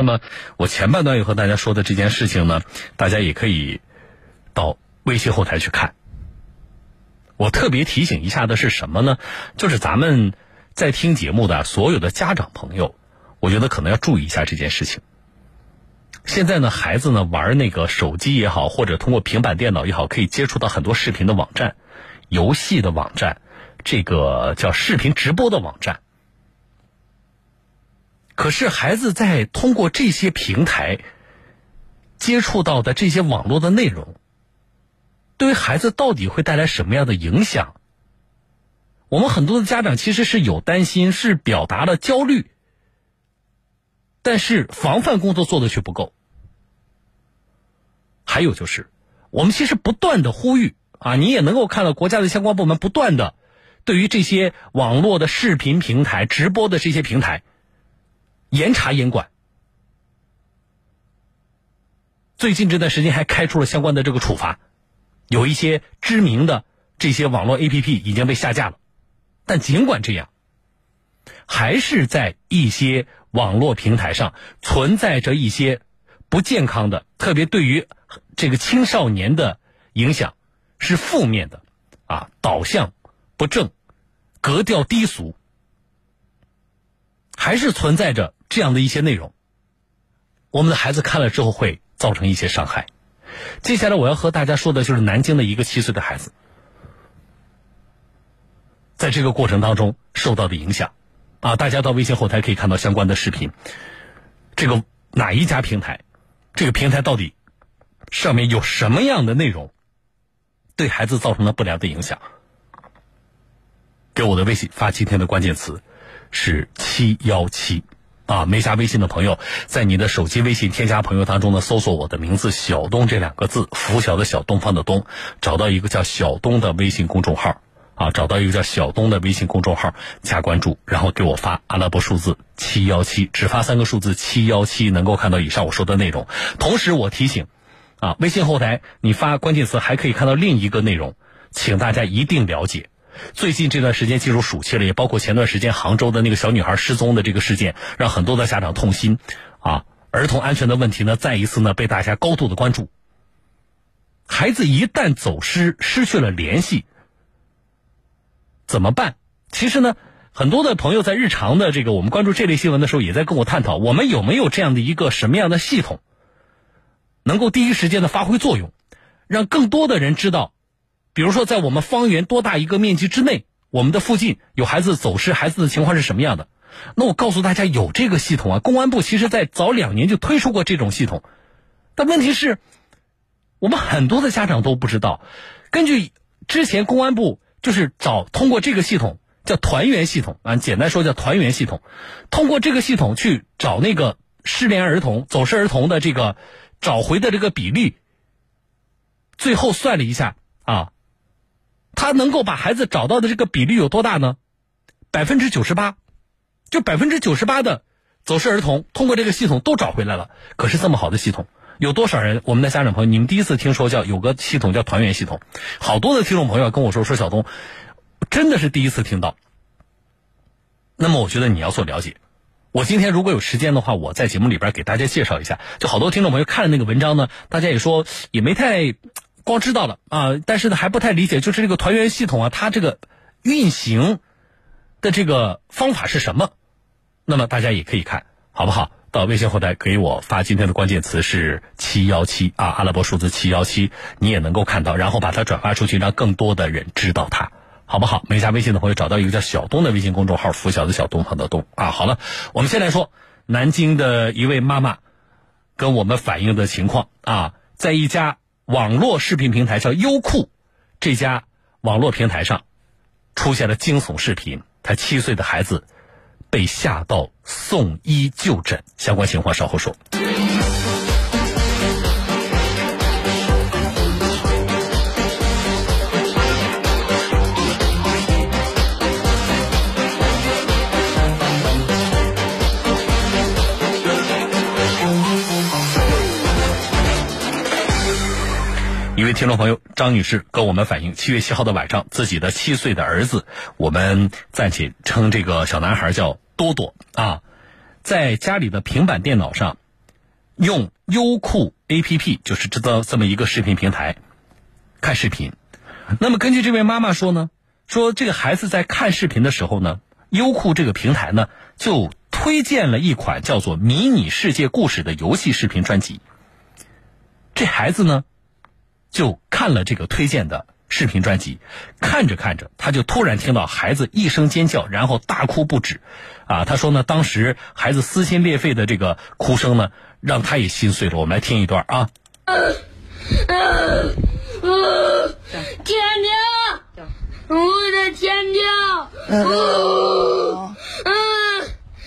那么我前半段要和大家说的这件事情呢，大家也可以到微信后台去看。我特别提醒一下的是什么呢？就是咱们在听节目的所有的家长朋友，我觉得可能要注意一下这件事情。现在呢，孩子呢玩那个手机也好，或者通过平板电脑也好，可以接触到很多视频的网站、游戏的网站，这个叫视频直播的网站。可是，孩子在通过这些平台接触到的这些网络的内容，对于孩子到底会带来什么样的影响？我们很多的家长其实是有担心，是表达了焦虑。但是防范工作做的却不够。还有就是，我们其实不断的呼吁啊，你也能够看到国家的相关部门不断的对于这些网络的视频平台、直播的这些平台严查严管。最近这段时间还开出了相关的这个处罚，有一些知名的这些网络 APP 已经被下架了。但尽管这样，还是在一些。网络平台上存在着一些不健康的，特别对于这个青少年的影响是负面的，啊，导向不正，格调低俗，还是存在着这样的一些内容。我们的孩子看了之后会造成一些伤害。接下来我要和大家说的就是南京的一个七岁的孩子，在这个过程当中受到的影响。啊，大家到微信后台可以看到相关的视频。这个哪一家平台？这个平台到底上面有什么样的内容，对孩子造成了不良的影响？给我的微信发今天的关键词是七幺七啊！没加微信的朋友，在你的手机微信添加朋友当中呢，搜索我的名字“小东”这两个字，拂晓的小东方的东，找到一个叫小东的微信公众号。啊，找到一个叫小东的微信公众号，加关注，然后给我发阿拉伯数字七幺七，只发三个数字七幺七，能够看到以上我说的内容。同时，我提醒，啊，微信后台你发关键词还可以看到另一个内容，请大家一定了解。最近这段时间进入暑期了，也包括前段时间杭州的那个小女孩失踪的这个事件，让很多的家长痛心。啊，儿童安全的问题呢，再一次呢被大家高度的关注。孩子一旦走失，失去了联系。怎么办？其实呢，很多的朋友在日常的这个我们关注这类新闻的时候，也在跟我探讨，我们有没有这样的一个什么样的系统，能够第一时间的发挥作用，让更多的人知道，比如说在我们方圆多大一个面积之内，我们的附近有孩子走失，孩子的情况是什么样的？那我告诉大家，有这个系统啊，公安部其实在早两年就推出过这种系统，但问题是，我们很多的家长都不知道，根据之前公安部。就是找通过这个系统叫团圆系统啊，简单说叫团圆系统，通过这个系统去找那个失联儿童、走失儿童的这个找回的这个比例，最后算了一下啊，他能够把孩子找到的这个比例有多大呢？百分之九十八，就百分之九十八的走失儿童通过这个系统都找回来了。可是这么好的系统。有多少人？我们的家长朋友，你们第一次听说叫有个系统叫团圆系统，好多的听众朋友跟我说说小东，真的是第一次听到。那么我觉得你要做了解。我今天如果有时间的话，我在节目里边给大家介绍一下。就好多听众朋友看了那个文章呢，大家也说也没太光知道了啊，但是呢还不太理解，就是这个团圆系统啊，它这个运行的这个方法是什么？那么大家也可以看好不好？到微信后台给我发今天的关键词是七幺七啊，阿拉伯数字七幺七，你也能够看到，然后把它转发出去，让更多的人知道它，好不好？没加微信的朋友找到一个叫小东的微信公众号，拂晓的小东，旁的东啊。好了，我们先来说南京的一位妈妈跟我们反映的情况啊，在一家网络视频平台叫优酷这家网络平台上出现了惊悚视频，他七岁的孩子。被吓到送医就诊，相关情况稍后说。听众朋友张女士跟我们反映，七月七号的晚上，自己的七岁的儿子，我们暂且称这个小男孩叫多多啊，在家里的平板电脑上用优酷 APP，就是这个这么一个视频平台看视频。那么根据这位妈妈说呢，说这个孩子在看视频的时候呢，优酷这个平台呢就推荐了一款叫做《迷你世界故事》的游戏视频专辑。这孩子呢就看了这个推荐的视频专辑，看着看着，他就突然听到孩子一声尖叫，然后大哭不止。啊，他说呢，当时孩子撕心裂肺的这个哭声呢。让他也心碎了。我们来听一段啊。天亮，我的天条，嗯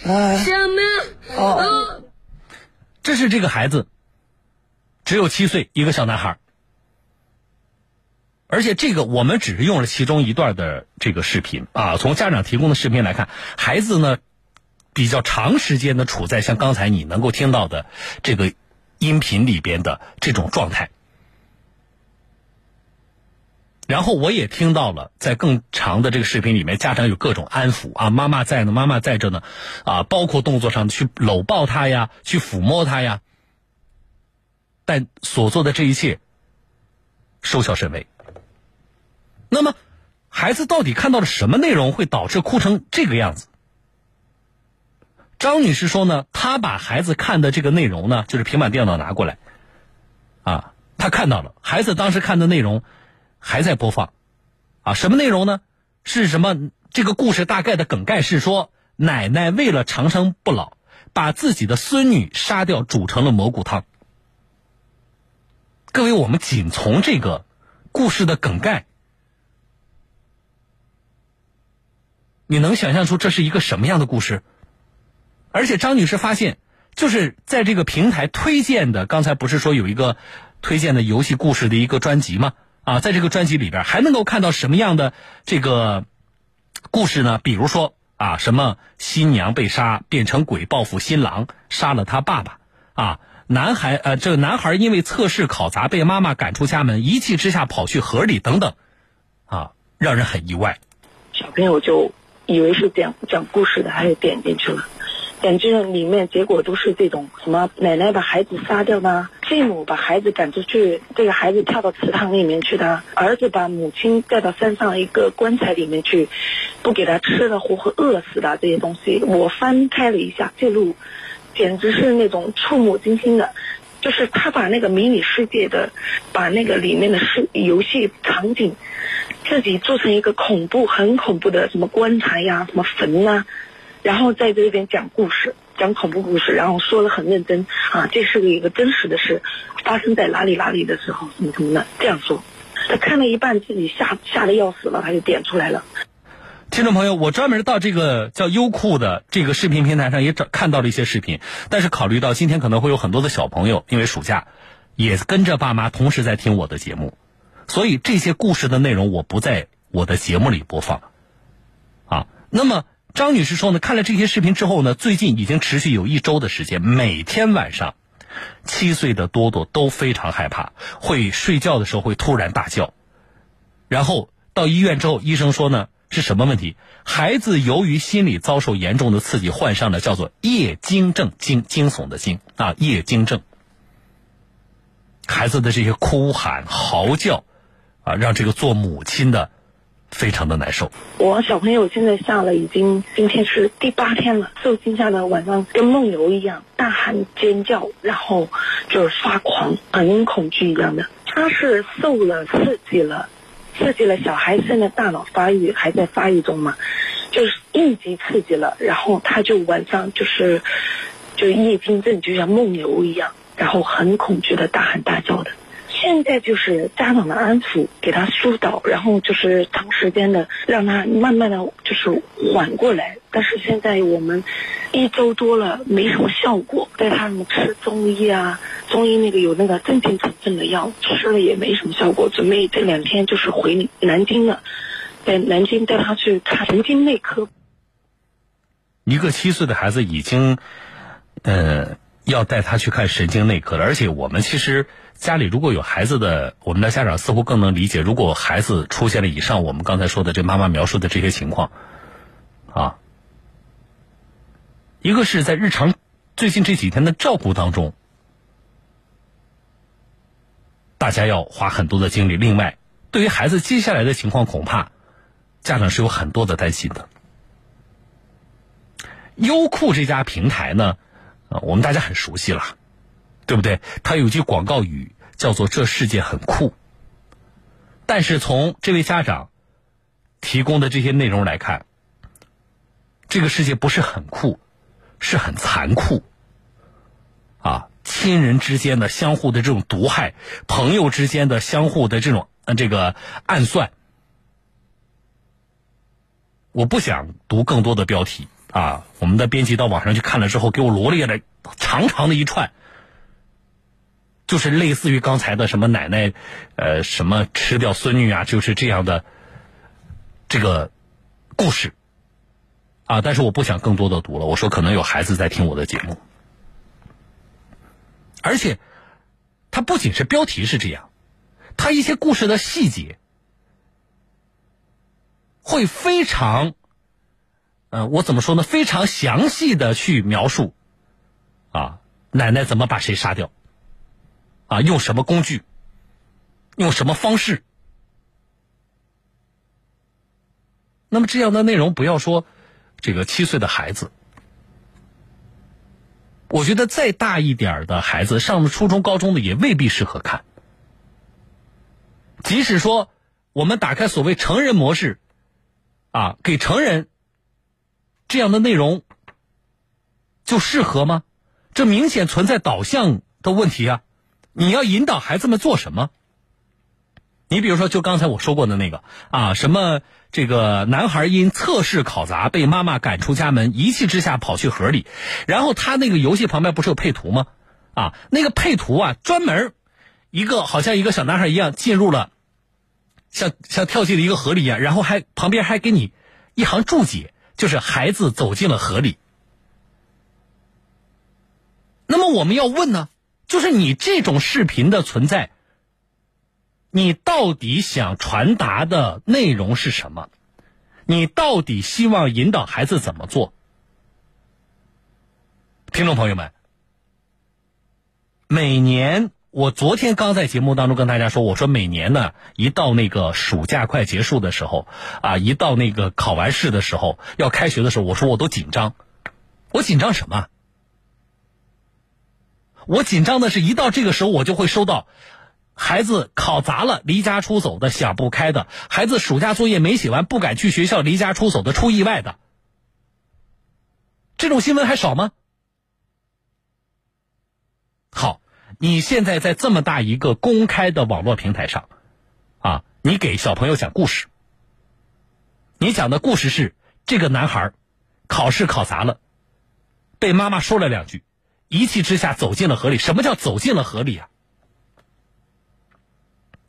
嗯，什么？哦，这是这个孩子，只有七岁，一个小男孩。而且这个我们只是用了其中一段的这个视频啊。从家长提供的视频来看，孩子呢。比较长时间的处在像刚才你能够听到的这个音频里边的这种状态，然后我也听到了在更长的这个视频里面，家长有各种安抚啊，妈妈在呢，妈妈在这呢，啊，包括动作上去搂抱他呀，去抚摸他呀，但所做的这一切收效甚微。那么，孩子到底看到了什么内容会导致哭成这个样子？张女士说呢，她把孩子看的这个内容呢，就是平板电脑拿过来，啊，她看到了孩子当时看的内容还在播放，啊，什么内容呢？是什么？这个故事大概的梗概是说，奶奶为了长生不老，把自己的孙女杀掉，煮成了蘑菇汤。各位，我们仅从这个故事的梗概，你能想象出这是一个什么样的故事？而且张女士发现，就是在这个平台推荐的，刚才不是说有一个推荐的游戏故事的一个专辑吗？啊，在这个专辑里边还能够看到什么样的这个故事呢？比如说啊，什么新娘被杀变成鬼报复新郎，杀了他爸爸啊，男孩呃，这个男孩因为测试考砸被妈妈赶出家门，一气之下跑去河里等等，啊，让人很意外。小朋友就以为是讲讲故事的，还有点进去了。感觉里面结果都是这种什么奶奶把孩子杀掉的，继母把孩子赶出去，这个孩子跳到池塘里面去的，儿子把母亲带到山上一个棺材里面去，不给他吃的，活活饿死的这些东西，我翻开了一下记录，简直是那种触目惊心的，就是他把那个迷你世界的，把那个里面的是游戏场景，自己做成一个恐怖很恐怖的什么棺材呀，什么坟呐。然后在这边讲故事，讲恐怖故事，然后说的很认真啊，这是个一个真实的事，发生在哪里哪里的时候，什么什么的这样说。他看了一半，自己吓吓得要死了，他就点出来了。听众朋友，我专门到这个叫优酷的这个视频平台上也找看到了一些视频，但是考虑到今天可能会有很多的小朋友因为暑假，也跟着爸妈同时在听我的节目，所以这些故事的内容我不在我的节目里播放。啊，那么。张女士说呢，看了这些视频之后呢，最近已经持续有一周的时间，每天晚上，七岁的多多都非常害怕，会睡觉的时候会突然大叫，然后到医院之后，医生说呢是什么问题？孩子由于心理遭受严重的刺激，患上了叫做夜惊症，惊惊悚的惊啊，夜惊症。孩子的这些哭喊、嚎叫，啊，让这个做母亲的。非常的难受。我小朋友现在下了，已经今天是第八天了，受惊吓的晚上跟梦游一样，大喊尖叫，然后就是发狂，很恐惧一样的。他是受了刺激了，刺激了小孩现在大脑发育还在发育中嘛，就是应急刺激了，然后他就晚上就是就夜惊症，就像梦游一样，然后很恐惧的大喊大叫的。现在就是家长的安抚，给他疏导，然后就是长时间的让他慢慢的就是缓过来。但是现在我们一周多了没什么效果，带他们吃中医啊，中医那个有那个镇静成分的药，吃了也没什么效果。准备这两天就是回南京了，在南京带他去看神经内科。一个七岁的孩子已经，呃，要带他去看神经内科了，而且我们其实。家里如果有孩子的，我们的家长似乎更能理解。如果孩子出现了以上我们刚才说的这妈妈描述的这些情况，啊，一个是在日常最近这几天的照顾当中，大家要花很多的精力。另外，对于孩子接下来的情况，恐怕家长是有很多的担心的。优酷这家平台呢，啊，我们大家很熟悉了，对不对？它有句广告语叫做“这世界很酷”，但是从这位家长提供的这些内容来看，这个世界不是很酷，是很残酷。啊，亲人之间的相互的这种毒害，朋友之间的相互的这种这个暗算，我不想读更多的标题啊。我们的编辑到网上去看了之后，给我罗列了长长的一串，就是类似于刚才的什么奶奶，呃，什么吃掉孙女啊，就是这样的这个故事啊。但是我不想更多的读了，我说可能有孩子在听我的节目。而且，它不仅是标题是这样，它一些故事的细节会非常，呃，我怎么说呢？非常详细的去描述，啊，奶奶怎么把谁杀掉，啊，用什么工具，用什么方式？那么这样的内容，不要说这个七岁的孩子。我觉得再大一点的孩子，上了初中、高中的也未必适合看。即使说我们打开所谓成人模式，啊，给成人这样的内容，就适合吗？这明显存在导向的问题啊！你要引导孩子们做什么？你比如说，就刚才我说过的那个啊，什么这个男孩因测试考砸被妈妈赶出家门，一气之下跑去河里，然后他那个游戏旁边不是有配图吗？啊，那个配图啊，专门一个好像一个小男孩一样进入了，像像跳进了一个河里一样，然后还旁边还给你一行注解，就是孩子走进了河里。那么我们要问呢，就是你这种视频的存在。你到底想传达的内容是什么？你到底希望引导孩子怎么做？听众朋友们，每年我昨天刚在节目当中跟大家说，我说每年呢，一到那个暑假快结束的时候，啊，一到那个考完试的时候，要开学的时候，我说我都紧张。我紧张什么？我紧张的是一到这个时候，我就会收到。孩子考砸了，离家出走的想不开的；孩子暑假作业没写完，不敢去学校，离家出走的出意外的。这种新闻还少吗？好，你现在在这么大一个公开的网络平台上，啊，你给小朋友讲故事，你讲的故事是这个男孩考试考砸了，被妈妈说了两句，一气之下走进了河里。什么叫走进了河里啊？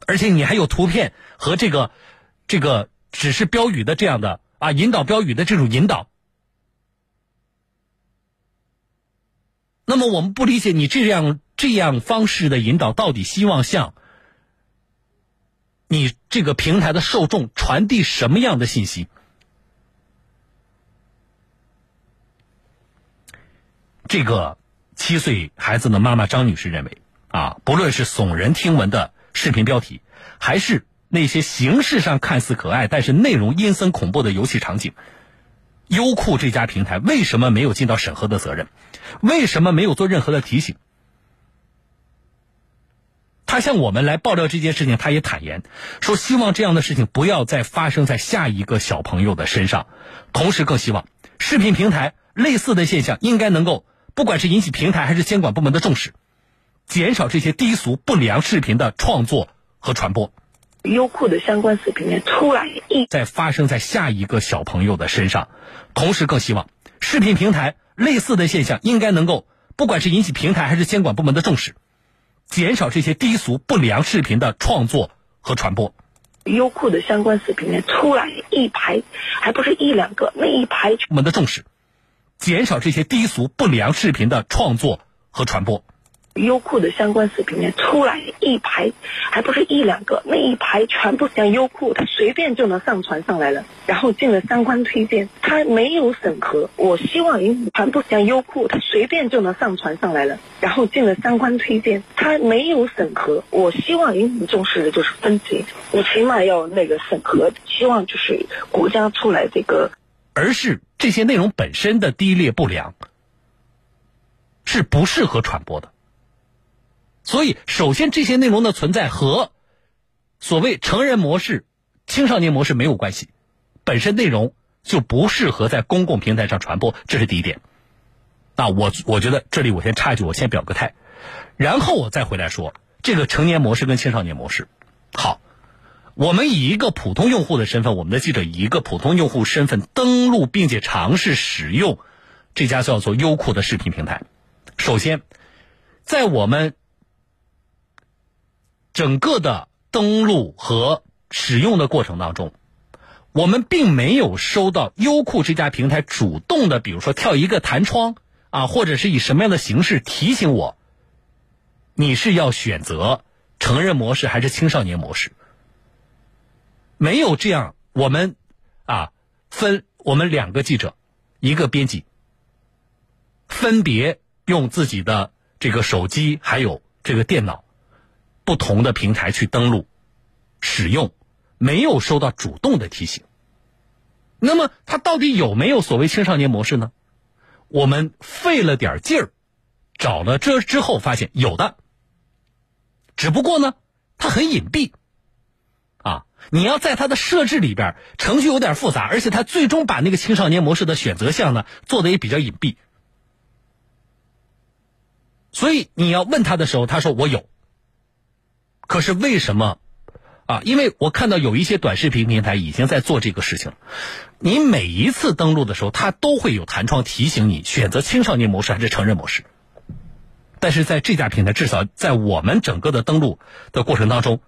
而且你还有图片和这个，这个指示标语的这样的啊引导标语的这种引导。那么我们不理解你这样这样方式的引导，到底希望向你这个平台的受众传递什么样的信息？这个七岁孩子的妈妈张女士认为啊，不论是耸人听闻的。视频标题，还是那些形式上看似可爱，但是内容阴森恐怖的游戏场景。优酷这家平台为什么没有尽到审核的责任？为什么没有做任何的提醒？他向我们来爆料这件事情，他也坦言说，希望这样的事情不要再发生在下一个小朋友的身上。同时，更希望视频平台类似的现象应该能够，不管是引起平台还是监管部门的重视。减少这些低俗不良视频的创作和传播。优酷的相关视频呢，出来一在发生在下一个小朋友的身上，同时更希望视频平台类似的现象应该能够，不管是引起平台还是监管部门的重视，减少这些低俗不良视频的创作和传播。优酷的相关视频呢，出来一排，还不是一两个，那一排部门的重视，减少这些低俗不良视频的创作和传播。优酷的相关视频呢，出来一排，还不是一两个，那一排全部像优酷，它随便就能上传上来了。然后进了相关推荐，它没有审核。我希望全部像优酷，它随便就能上传上来了。然后进了相关推荐，它没有审核。我希望您重视的就是分级，你起码要那个审核。希望就是国家出来这个，而是这些内容本身的低劣不良，是不适合传播的。所以，首先这些内容的存在和所谓成人模式、青少年模式没有关系，本身内容就不适合在公共平台上传播，这是第一点。那我我觉得这里我先插一句，我先表个态，然后我再回来说这个成年模式跟青少年模式。好，我们以一个普通用户的身份，我们的记者以一个普通用户身份登录并且尝试使用这家叫做优酷的视频平台。首先，在我们整个的登录和使用的过程当中，我们并没有收到优酷这家平台主动的，比如说跳一个弹窗啊，或者是以什么样的形式提醒我，你是要选择成人模式还是青少年模式？没有这样，我们啊分我们两个记者，一个编辑，分别用自己的这个手机还有这个电脑。不同的平台去登录、使用，没有收到主动的提醒。那么，它到底有没有所谓青少年模式呢？我们费了点劲儿，找了这之后发现有的，只不过呢，它很隐蔽。你要在它的设置里边，程序有点复杂，而且它最终把那个青少年模式的选择项呢做的也比较隐蔽。所以你要问他的时候，他说我有。可是为什么啊？因为我看到有一些短视频平台已经在做这个事情。你每一次登录的时候，它都会有弹窗提醒你选择青少年模式还是成人模式。但是在这家平台，至少在我们整个的登录的过程当中，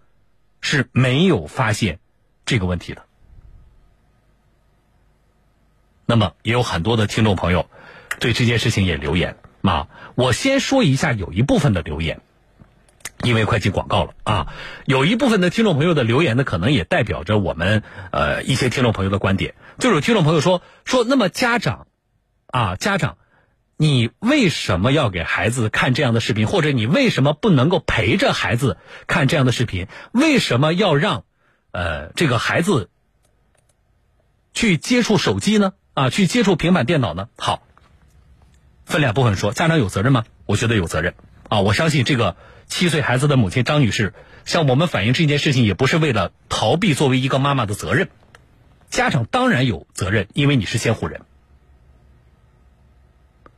是没有发现这个问题的。那么也有很多的听众朋友对这件事情也留言啊。我先说一下，有一部分的留言。因为快进广告了啊，有一部分的听众朋友的留言呢，可能也代表着我们呃一些听众朋友的观点。就有听众朋友说说，那么家长啊，家长，你为什么要给孩子看这样的视频？或者你为什么不能够陪着孩子看这样的视频？为什么要让呃这个孩子去接触手机呢？啊，去接触平板电脑呢？好，分两部分说，家长有责任吗？我觉得有责任啊，我相信这个。七岁孩子的母亲张女士向我们反映这件事情，也不是为了逃避作为一个妈妈的责任。家长当然有责任，因为你是监护人。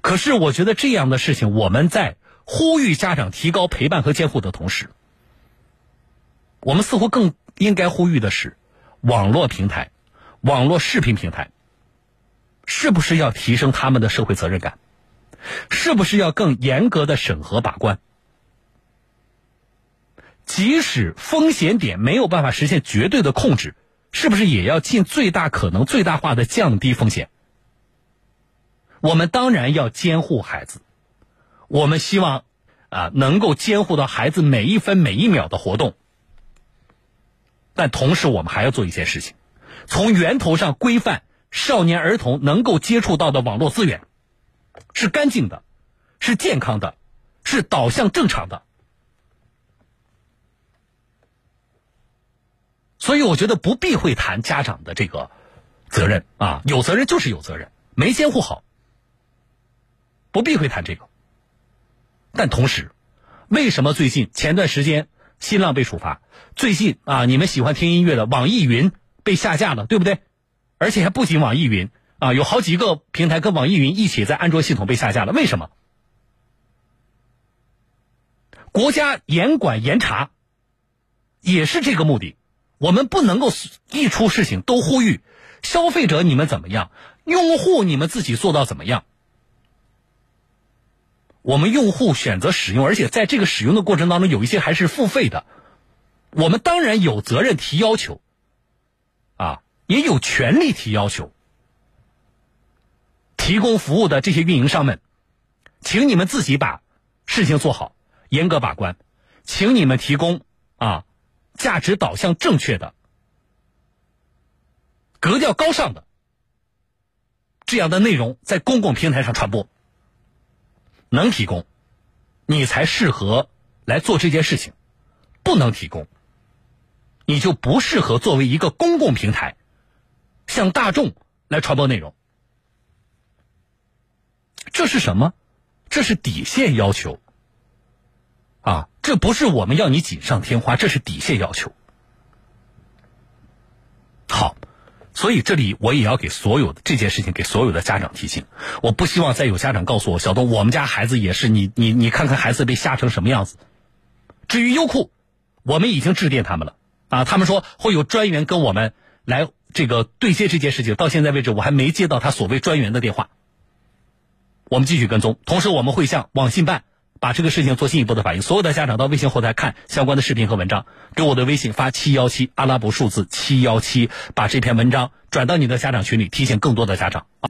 可是，我觉得这样的事情，我们在呼吁家长提高陪伴和监护的同时，我们似乎更应该呼吁的是，网络平台、网络视频平台，是不是要提升他们的社会责任感？是不是要更严格的审核把关？即使风险点没有办法实现绝对的控制，是不是也要尽最大可能、最大化的降低风险？我们当然要监护孩子，我们希望啊能够监护到孩子每一分每一秒的活动。但同时，我们还要做一件事情，从源头上规范少年儿童能够接触到的网络资源，是干净的，是健康的，是导向正常的。所以我觉得不必会谈家长的这个责任啊，有责任就是有责任，没监护好，不必会谈这个。但同时，为什么最近前段时间新浪被处罚？最近啊，你们喜欢听音乐的网易云被下架了，对不对？而且还不仅网易云啊，有好几个平台跟网易云一起在安卓系统被下架了。为什么？国家严管严查，也是这个目的。我们不能够一出事情都呼吁消费者你们怎么样，用户你们自己做到怎么样。我们用户选择使用，而且在这个使用的过程当中，有一些还是付费的，我们当然有责任提要求，啊，也有权利提要求。提供服务的这些运营商们，请你们自己把事情做好，严格把关，请你们提供啊价值导向正确的、格调高尚的这样的内容在公共平台上传播。能提供，你才适合来做这件事情；不能提供，你就不适合作为一个公共平台向大众来传播内容。这是什么？这是底线要求啊！这不是我们要你锦上添花，这是底线要求。好，所以这里我也要给所有的这件事情给所有的家长提醒，我不希望再有家长告诉我，小东，我们家孩子也是你你你看看孩子被吓成什么样子。至于优酷，我们已经致电他们了啊，他们说会有专员跟我们来这个对接这件事情，到现在为止我还没接到他所谓专员的电话。我们继续跟踪，同时我们会向网信办把这个事情做进一步的反应。所有的家长到微信后台看相关的视频和文章，给我的微信发七幺七阿拉伯数字七幺七，把这篇文章转到你的家长群里，提醒更多的家长啊。